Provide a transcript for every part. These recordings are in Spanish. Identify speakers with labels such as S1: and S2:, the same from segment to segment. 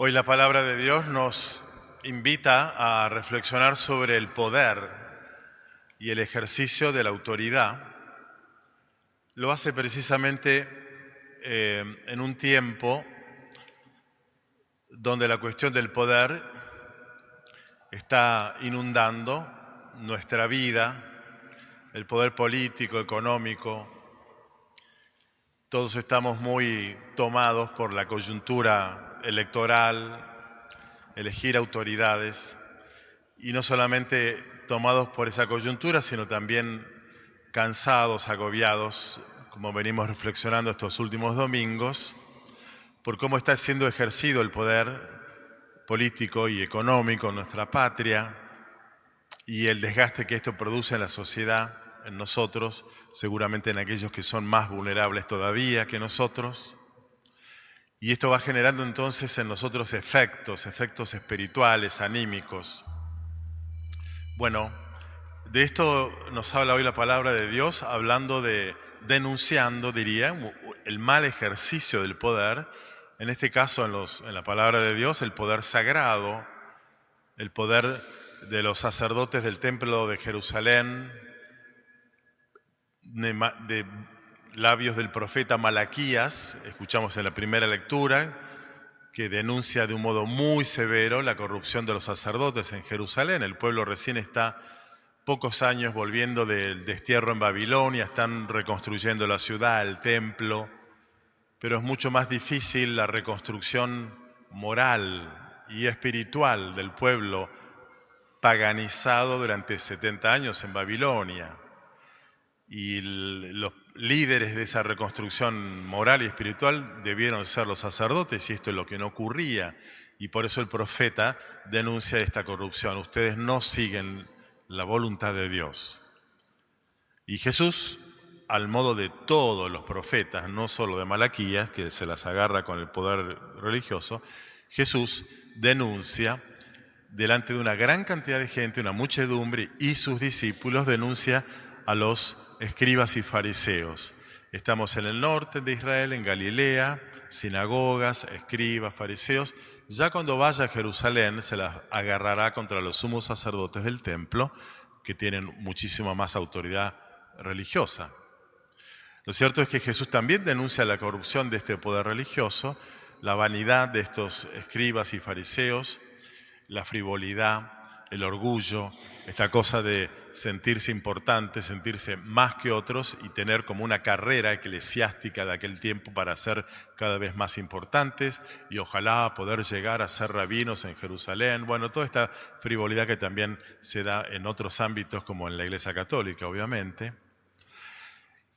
S1: Hoy la palabra de Dios nos invita a reflexionar sobre el poder y el ejercicio de la autoridad. Lo hace precisamente eh, en un tiempo donde la cuestión del poder está inundando nuestra vida, el poder político, económico. Todos estamos muy tomados por la coyuntura electoral, elegir autoridades, y no solamente tomados por esa coyuntura, sino también cansados, agobiados, como venimos reflexionando estos últimos domingos, por cómo está siendo ejercido el poder político y económico en nuestra patria y el desgaste que esto produce en la sociedad, en nosotros, seguramente en aquellos que son más vulnerables todavía que nosotros. Y esto va generando entonces en nosotros efectos, efectos espirituales, anímicos. Bueno, de esto nos habla hoy la palabra de Dios, hablando de, denunciando, diría, el mal ejercicio del poder, en este caso en, los, en la palabra de Dios, el poder sagrado, el poder de los sacerdotes del templo de Jerusalén, de labios del profeta Malaquías, escuchamos en la primera lectura, que denuncia de un modo muy severo la corrupción de los sacerdotes en Jerusalén. El pueblo recién está pocos años volviendo del destierro en Babilonia, están reconstruyendo la ciudad, el templo, pero es mucho más difícil la reconstrucción moral y espiritual del pueblo paganizado durante 70 años en Babilonia. Y los líderes de esa reconstrucción moral y espiritual debieron ser los sacerdotes y esto es lo que no ocurría. Y por eso el profeta denuncia esta corrupción. Ustedes no siguen la voluntad de Dios. Y Jesús, al modo de todos los profetas, no solo de Malaquías, que se las agarra con el poder religioso, Jesús denuncia delante de una gran cantidad de gente, una muchedumbre, y sus discípulos denuncia a los escribas y fariseos. Estamos en el norte de Israel, en Galilea, sinagogas, escribas, fariseos. Ya cuando vaya a Jerusalén se las agarrará contra los sumos sacerdotes del templo, que tienen muchísima más autoridad religiosa. Lo cierto es que Jesús también denuncia la corrupción de este poder religioso, la vanidad de estos escribas y fariseos, la frivolidad, el orgullo, esta cosa de sentirse importante, sentirse más que otros y tener como una carrera eclesiástica de aquel tiempo para ser cada vez más importantes y ojalá poder llegar a ser rabinos en Jerusalén. Bueno, toda esta frivolidad que también se da en otros ámbitos como en la Iglesia Católica, obviamente.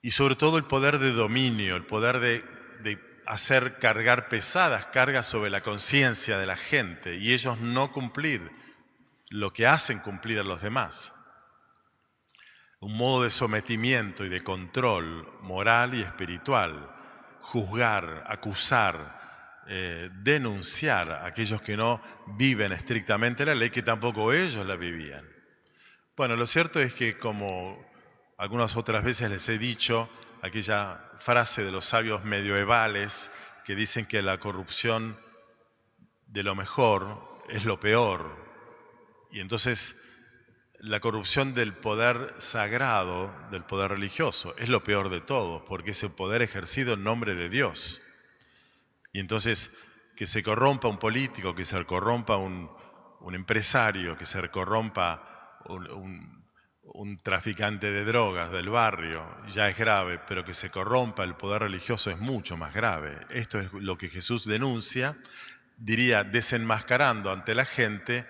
S1: Y sobre todo el poder de dominio, el poder de, de hacer cargar pesadas cargas sobre la conciencia de la gente y ellos no cumplir lo que hacen cumplir a los demás. Un modo de sometimiento y de control moral y espiritual. Juzgar, acusar, eh, denunciar a aquellos que no viven estrictamente la ley, que tampoco ellos la vivían. Bueno, lo cierto es que como algunas otras veces les he dicho, aquella frase de los sabios medievales que dicen que la corrupción de lo mejor es lo peor, y entonces la corrupción del poder sagrado, del poder religioso, es lo peor de todo, porque es el poder ejercido en nombre de Dios. Y entonces que se corrompa un político, que se corrompa un, empresario, que se corrompa un, traficante de drogas del barrio, ya es grave, pero que se corrompa el poder religioso es mucho más grave. Esto es lo que Jesús denuncia, diría, desenmascarando ante la gente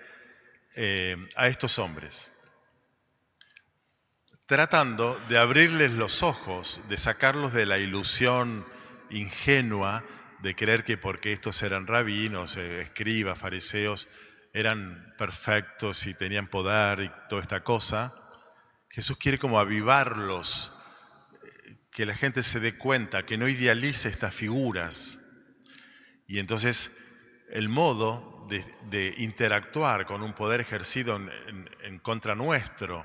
S1: eh, a estos hombres, tratando de abrirles los ojos, de sacarlos de la ilusión ingenua de creer que porque estos eran rabinos, eh, escribas, fariseos, eran perfectos y tenían poder y toda esta cosa, Jesús quiere como avivarlos, eh, que la gente se dé cuenta, que no idealice estas figuras. Y entonces el modo de, interactuar con un poder ejercido en, contra nuestro,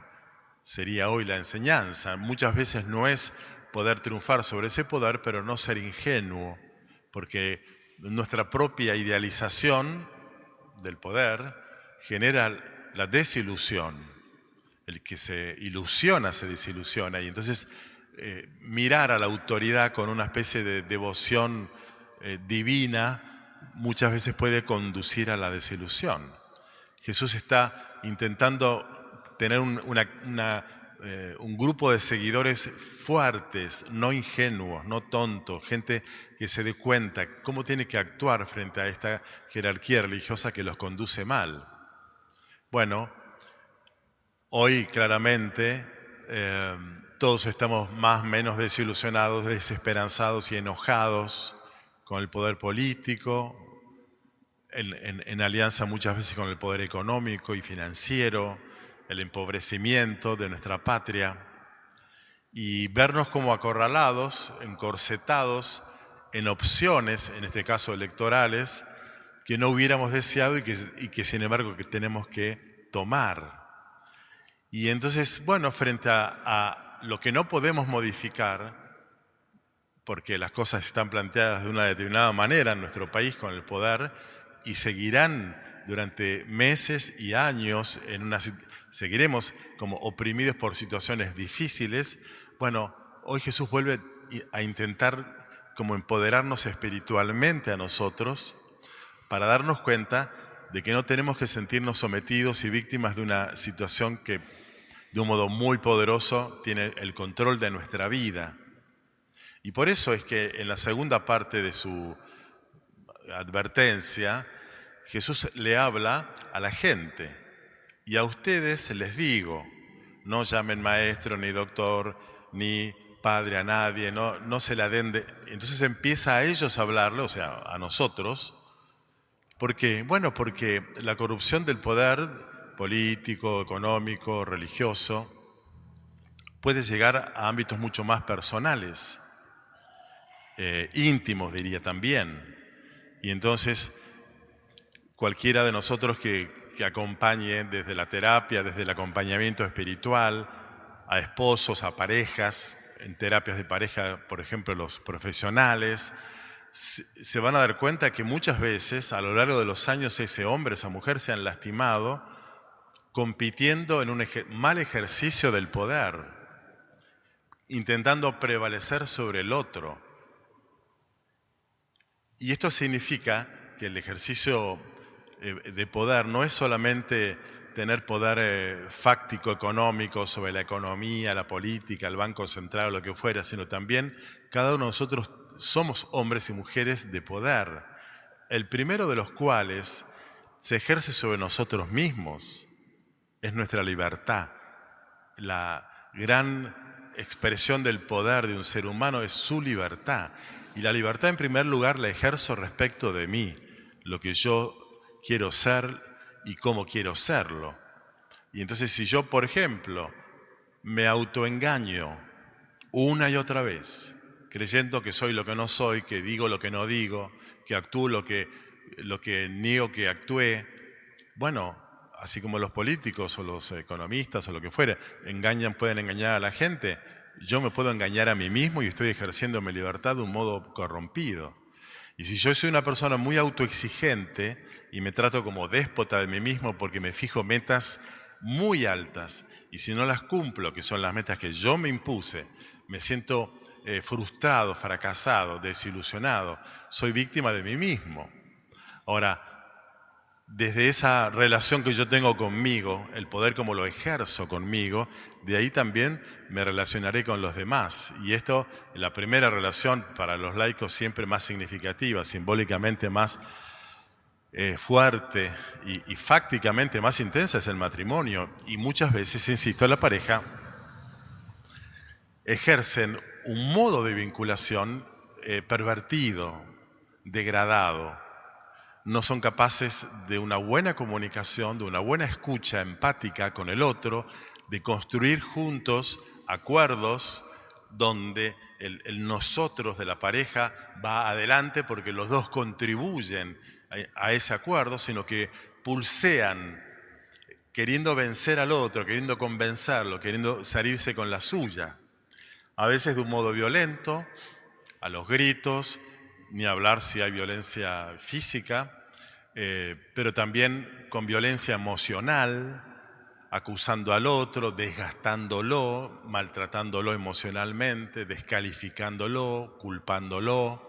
S1: sería hoy la enseñanza. Muchas veces no es poder triunfar sobre ese poder, pero no ser ingenuo, porque nuestra propia idealización del poder genera la desilusión. El que se ilusiona se desilusiona. Y entonces eh, mirar a la autoridad con una especie de devoción eh, divina muchas veces puede conducir a la desilusión. Jesús está intentando tener eh, un, grupo de seguidores fuertes, no ingenuos, no tontos, gente que se dé cuenta cómo tiene que actuar frente a esta jerarquía religiosa que los conduce mal. Bueno, hoy claramente eh, todos estamos más o menos desilusionados, desesperanzados y enojados con el poder político, en alianza muchas veces con el poder económico y financiero, el empobrecimiento de nuestra patria y vernos como acorralados, encorsetados en opciones, en este caso electorales, que no hubiéramos deseado y que, sin embargo que tenemos que tomar. Y entonces, bueno, frente a, a lo que no podemos modificar, porque las cosas están planteadas de una determinada manera en nuestro país con el poder y seguirán durante meses y años en una seguiremos como oprimidos por situaciones difíciles, bueno, hoy Jesús vuelve a intentar como empoderarnos espiritualmente a nosotros para darnos cuenta de que no tenemos que sentirnos sometidos y víctimas de una situación que de un modo muy poderoso tiene el control de nuestra vida. Y por eso es que en la segunda parte de su advertencia, Jesús le habla a la gente y a ustedes les digo, no llamen maestro, ni doctor, ni padre a nadie, no, no se la den de... Entonces empieza a ellos a hablarle, o sea, a nosotros. ¿Por qué? Bueno, porque la corrupción del poder político, económico, religioso, puede llegar a ámbitos mucho más personales, eh, íntimos diría también. Y entonces cualquiera de nosotros que que acompañe desde la terapia, desde el acompañamiento espiritual, a esposos, a parejas, en terapias de pareja, por ejemplo, los profesionales, se van a dar cuenta que muchas veces a lo largo de los años ese hombre, esa mujer se han lastimado compitiendo en un mal ejercicio del poder, intentando prevalecer sobre el otro. Y esto significa que el ejercicio de poder no es solamente tener poder eh, fáctico económico sobre la economía, la política, el Banco Central lo que fuera, sino también cada uno de nosotros somos hombres y mujeres de poder, el primero de los cuales se ejerce sobre nosotros mismos, es nuestra libertad. La gran expresión del poder de un ser humano es su libertad. Y la libertad en primer lugar la ejerzo respecto de mí, lo que yo quiero ser y cómo quiero serlo. Y entonces si yo, por ejemplo, me autoengaño una y otra vez, creyendo que soy lo que no soy, que digo lo que no digo, que actúo lo que, lo que niego que actúe, bueno, así como los políticos o los economistas o lo que fuera, engañan, pueden engañar a la gente, yo me puedo engañar a mí mismo y estoy ejerciendo mi libertad de un modo corrompido. Y si yo soy una persona muy autoexigente, y me trato como déspota de mí mismo porque me fijo metas muy altas y si no las cumplo, que son las metas que yo me impuse, me siento eh, frustrado, fracasado, desilusionado, soy víctima de mí mismo. Ahora, desde esa relación que yo tengo conmigo, el poder como lo ejerzo conmigo, de ahí también me relacionaré con los demás. Y esto, la primera relación para los laicos siempre más significativa, simbólicamente más eh, fuerte y, fácticamente más intensa es el matrimonio. Y muchas veces, insisto, la pareja ejercen un modo de vinculación eh, pervertido, degradado. No son capaces de una buena comunicación, de una buena escucha empática con el otro, de construir juntos acuerdos donde el, nosotros de la pareja va adelante porque los dos contribuyen a ese acuerdo, sino que pulsean queriendo vencer al otro, queriendo convencerlo, queriendo salirse con la suya. A veces de un modo violento, a los gritos, ni hablar si hay violencia física, eh, pero también con violencia emocional, acusando al otro, desgastándolo, maltratándolo emocionalmente, descalificándolo, culpándolo,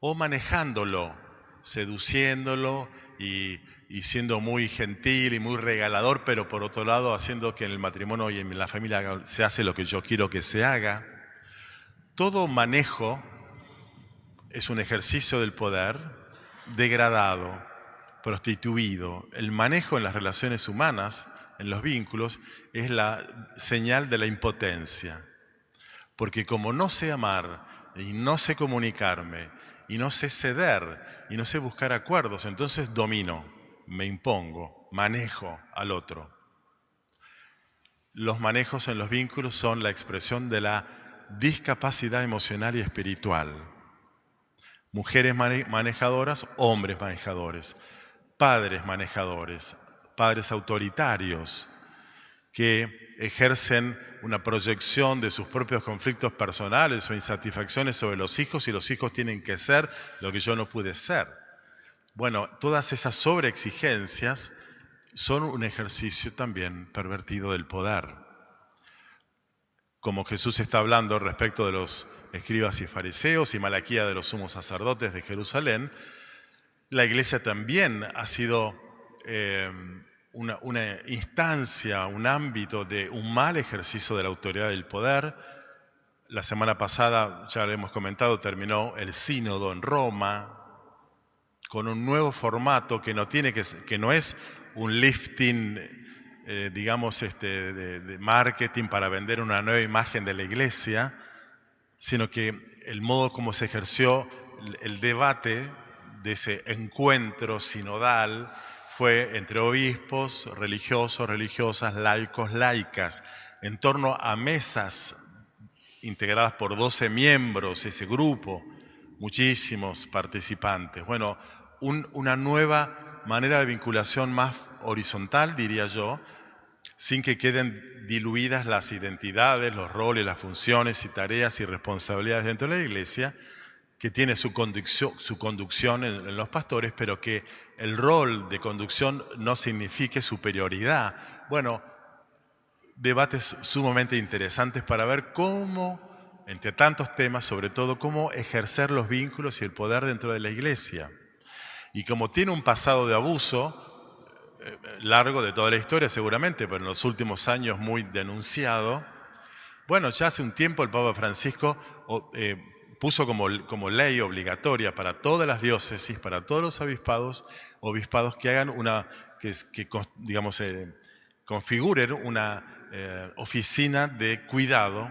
S1: o manejándolo, seduciéndolo y, y, siendo muy gentil y muy regalador, pero por otro lado haciendo que en el matrimonio y en la familia se hace lo que yo quiero que se haga. Todo manejo es un ejercicio del poder degradado, prostituido. El manejo en las relaciones humanas en los vínculos es la señal de la impotencia. Porque como no sé amar y no sé comunicarme y no sé ceder y no sé buscar acuerdos, entonces domino, me impongo, manejo al otro. Los manejos en los vínculos son la expresión de la discapacidad emocional y espiritual. Mujeres manejadoras, hombres manejadores, padres manejadores, padres autoritarios que ejercen una proyección de sus propios conflictos personales o insatisfacciones sobre los hijos y los hijos tienen que ser lo que yo no pude ser. Bueno, todas esas sobreexigencias son un ejercicio también pervertido del poder. Como Jesús está hablando respecto de los escribas y fariseos y Malaquía de los sumos sacerdotes de Jerusalén, la iglesia también ha sido eh, una, instancia, un ámbito de un mal ejercicio de la autoridad del poder. La semana pasada, ya lo hemos comentado, terminó el sínodo en Roma con un nuevo formato que no, tiene que, que no es un lifting, eh, digamos, este, de, marketing para vender una nueva imagen de la iglesia, sino que el modo como se ejerció el debate de ese encuentro sinodal fue entre obispos, religiosos, religiosas, laicos, laicas, en torno a mesas integradas por 12 miembros, ese grupo, muchísimos participantes. Bueno, una nueva manera de vinculación más horizontal, diría yo, sin que queden diluidas las identidades, los roles, las funciones y tareas y responsabilidades dentro de la iglesia, que tiene su conducción, su conducción en, los pastores, pero que el rol de conducción no signifique superioridad. Bueno, debates sumamente interesantes para ver cómo, entre tantos temas, sobre todo, cómo ejercer los vínculos y el poder dentro de la iglesia. Y como tiene un pasado de abuso, largo de toda la historia seguramente, pero en los últimos años muy denunciado, bueno, ya hace un tiempo el Papa Francisco eh, puso como, como ley obligatoria para todas las diócesis, para todos los obispados, obispados que hagan una, que, digamos, eh, configuren una eh, oficina de cuidado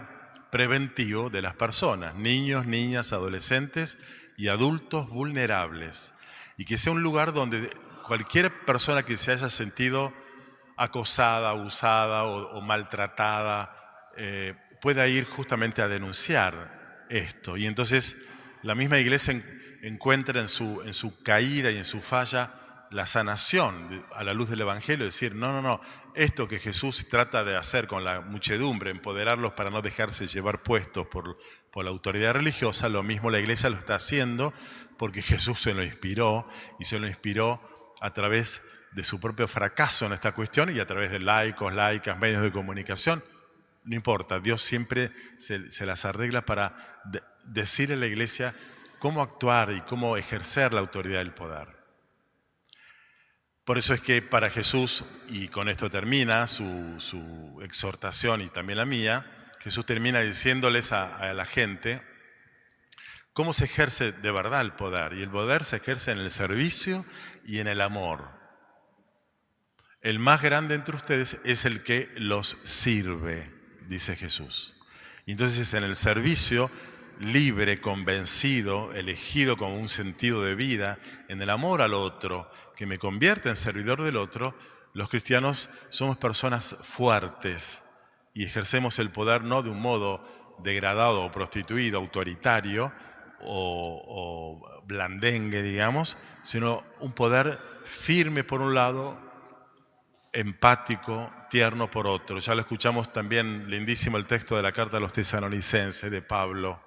S1: preventivo de las personas, niños, niñas, adolescentes y adultos vulnerables. Y que sea un lugar donde cualquier persona que se haya sentido acosada, abusada o, maltratada eh, pueda ir justamente a denunciar esto. Y entonces la misma iglesia encuentra en su, en su caída y en su falla la sanación a la luz del Evangelio, decir, no, no, no, esto que Jesús trata de hacer con la muchedumbre, empoderarlos para no dejarse llevar puestos por, por la autoridad religiosa, lo mismo la iglesia lo está haciendo porque Jesús se lo inspiró y se lo inspiró a través de su propio fracaso en esta cuestión y a través de laicos, laicas, medios de comunicación. No importa, Dios siempre se, las arregla para decir a la iglesia cómo actuar y cómo ejercer la autoridad del poder. Por eso es que para Jesús, y con esto termina su, exhortación y también la mía, Jesús termina diciéndoles a, la gente cómo se ejerce de verdad el poder. Y el poder se ejerce en el servicio y en el amor. El más grande entre ustedes es el que los sirve dice Jesús. Y entonces en el servicio libre, convencido, elegido con un sentido de vida, en el amor al otro, que me convierte en servidor del otro, los cristianos somos personas fuertes y ejercemos el poder no de un modo degradado o prostituido, autoritario o, blandengue, digamos, sino un poder firme por un lado, empático, tierno por otro. Ya lo escuchamos también, lindísimo el texto de la carta a los tesalonicenses de Pablo.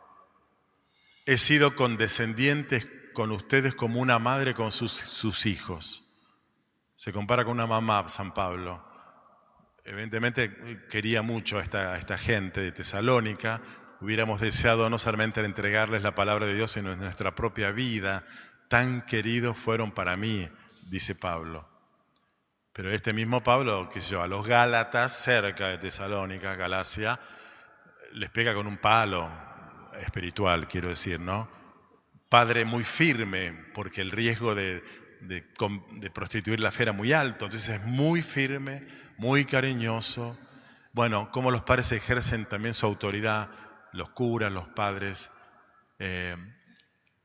S1: he sido condescendiente con ustedes como una madre con sus, sus hijos. Se compara con una mamá, San Pablo. Evidentemente quería mucho a esta, a esta gente de Tesalónica. Hubiéramos deseado no solamente entregarles la palabra de Dios, sino en nuestra propia vida. Tan queridos fueron para mí, dice Pablo. Pero este mismo Pablo, que yo, a los Gálatas, cerca de Tesalónica, Galacia, les pega con un palo espiritual, quiero decir, ¿no? Padre muy firme, porque el riesgo de, de prostituir la fe era muy alto, entonces es muy firme, muy cariñoso. Bueno, cómo los padres ejercen también su autoridad, los curas, los padres. Eh,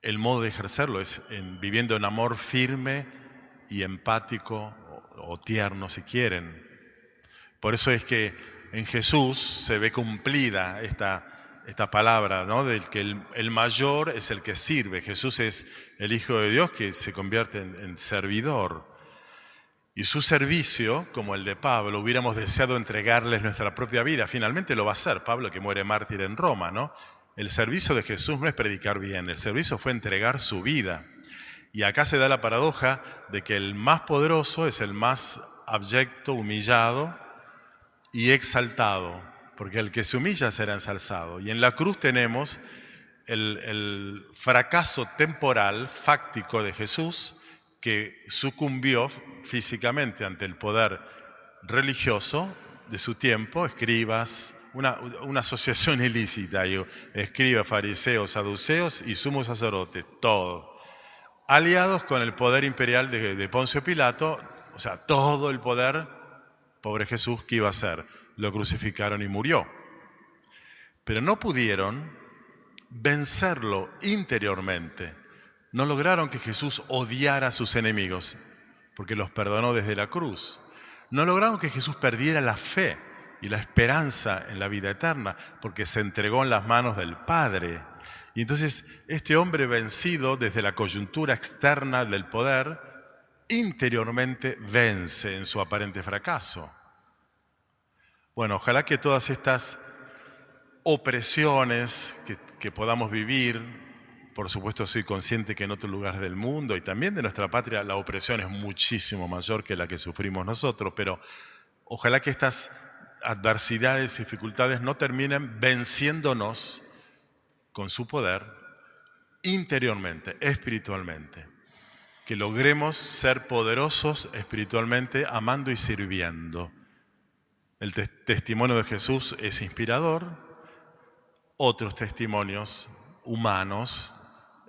S1: el modo de ejercerlo es en, viviendo en amor firme y empático o, tierno, si quieren. Por eso es que en Jesús se ve cumplida esta, esta palabra, ¿no? Del que el, mayor es el que sirve. Jesús es el Hijo de Dios que se convierte en, servidor. Y su servicio, como el de Pablo, hubiéramos deseado entregarles nuestra propia vida. Finalmente lo va a hacer Pablo, que muere mártir en Roma, ¿no? El servicio de Jesús no es predicar bien, el servicio fue entregar su vida. Y acá se da la paradoja de que el más poderoso es el más abyecto, humillado y exaltado, porque el que se humilla será ensalzado. Y en la cruz tenemos el, el fracaso temporal, fáctico de Jesús, que sucumbió físicamente ante el poder religioso de su tiempo, escribas, una, asociación ilícita, escribas, fariseos, saduceos y sumos sacerdotes, todo. Aliados con el poder imperial de, de Poncio Pilato, o sea, todo el poder, pobre Jesús, que iba a ser? Lo crucificaron y murió. Pero no pudieron vencerlo interiormente. No lograron que Jesús odiara a sus enemigos porque los perdonó desde la cruz. No lograron que Jesús perdiera la fe y la esperanza en la vida eterna, porque se entregó en las manos del Padre. Y entonces este hombre vencido desde la coyuntura externa del poder, interiormente vence en su aparente fracaso. Bueno, ojalá que todas estas opresiones que, que podamos vivir, por supuesto, soy consciente que en otros lugares del mundo y también de nuestra patria la opresión es muchísimo mayor que la que sufrimos nosotros, pero ojalá que estas adversidades y dificultades no terminen venciéndonos con su poder interiormente, espiritualmente. Que logremos ser poderosos espiritualmente, amando y sirviendo. El testimonio de Jesús es inspirador. Otros testimonios humanos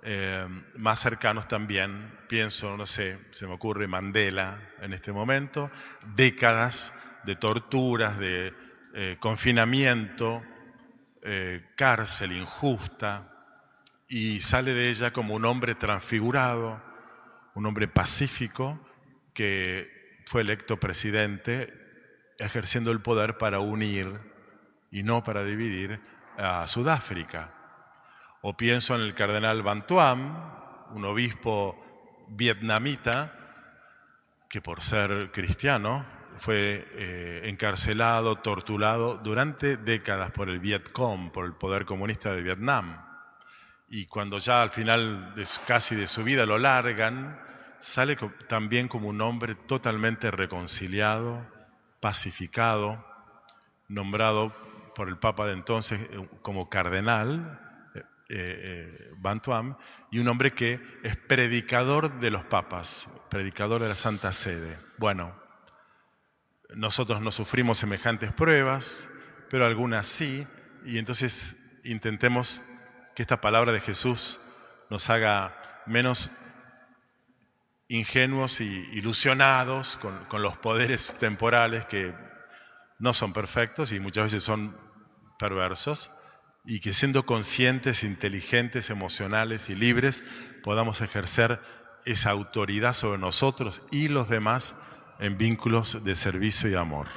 S1: eh, más cercanos también, pienso, no sé, se me ocurre Mandela en este momento, décadas de torturas, de eh, confinamiento, eh, cárcel injusta, y sale de ella como un hombre transfigurado, un hombre pacífico que fue electo presidente ejerciendo el poder para unir y no para dividir a Sudáfrica. O pienso en el cardenal Van un obispo vietnamita que por ser cristiano fue eh, encarcelado, torturado durante décadas por el Vietcong, por el poder comunista de Vietnam. Y cuando ya al final de, casi de su vida lo largan, sale también como un hombre totalmente reconciliado, pacificado, nombrado por el Papa de entonces eh, como cardenal, eh, Bantuam, y un hombre que es predicador de los papas, predicador de la Santa Sede. Bueno, nosotros no sufrimos semejantes pruebas, pero algunas sí, y entonces intentemos que esta palabra de Jesús nos haga menos ingenuos y ilusionados con los poderes temporales que no son perfectos y muchas veces son perversos, y que siendo conscientes, inteligentes, emocionales y libres, podamos ejercer esa autoridad sobre nosotros y los demás en vínculos de servicio y amor.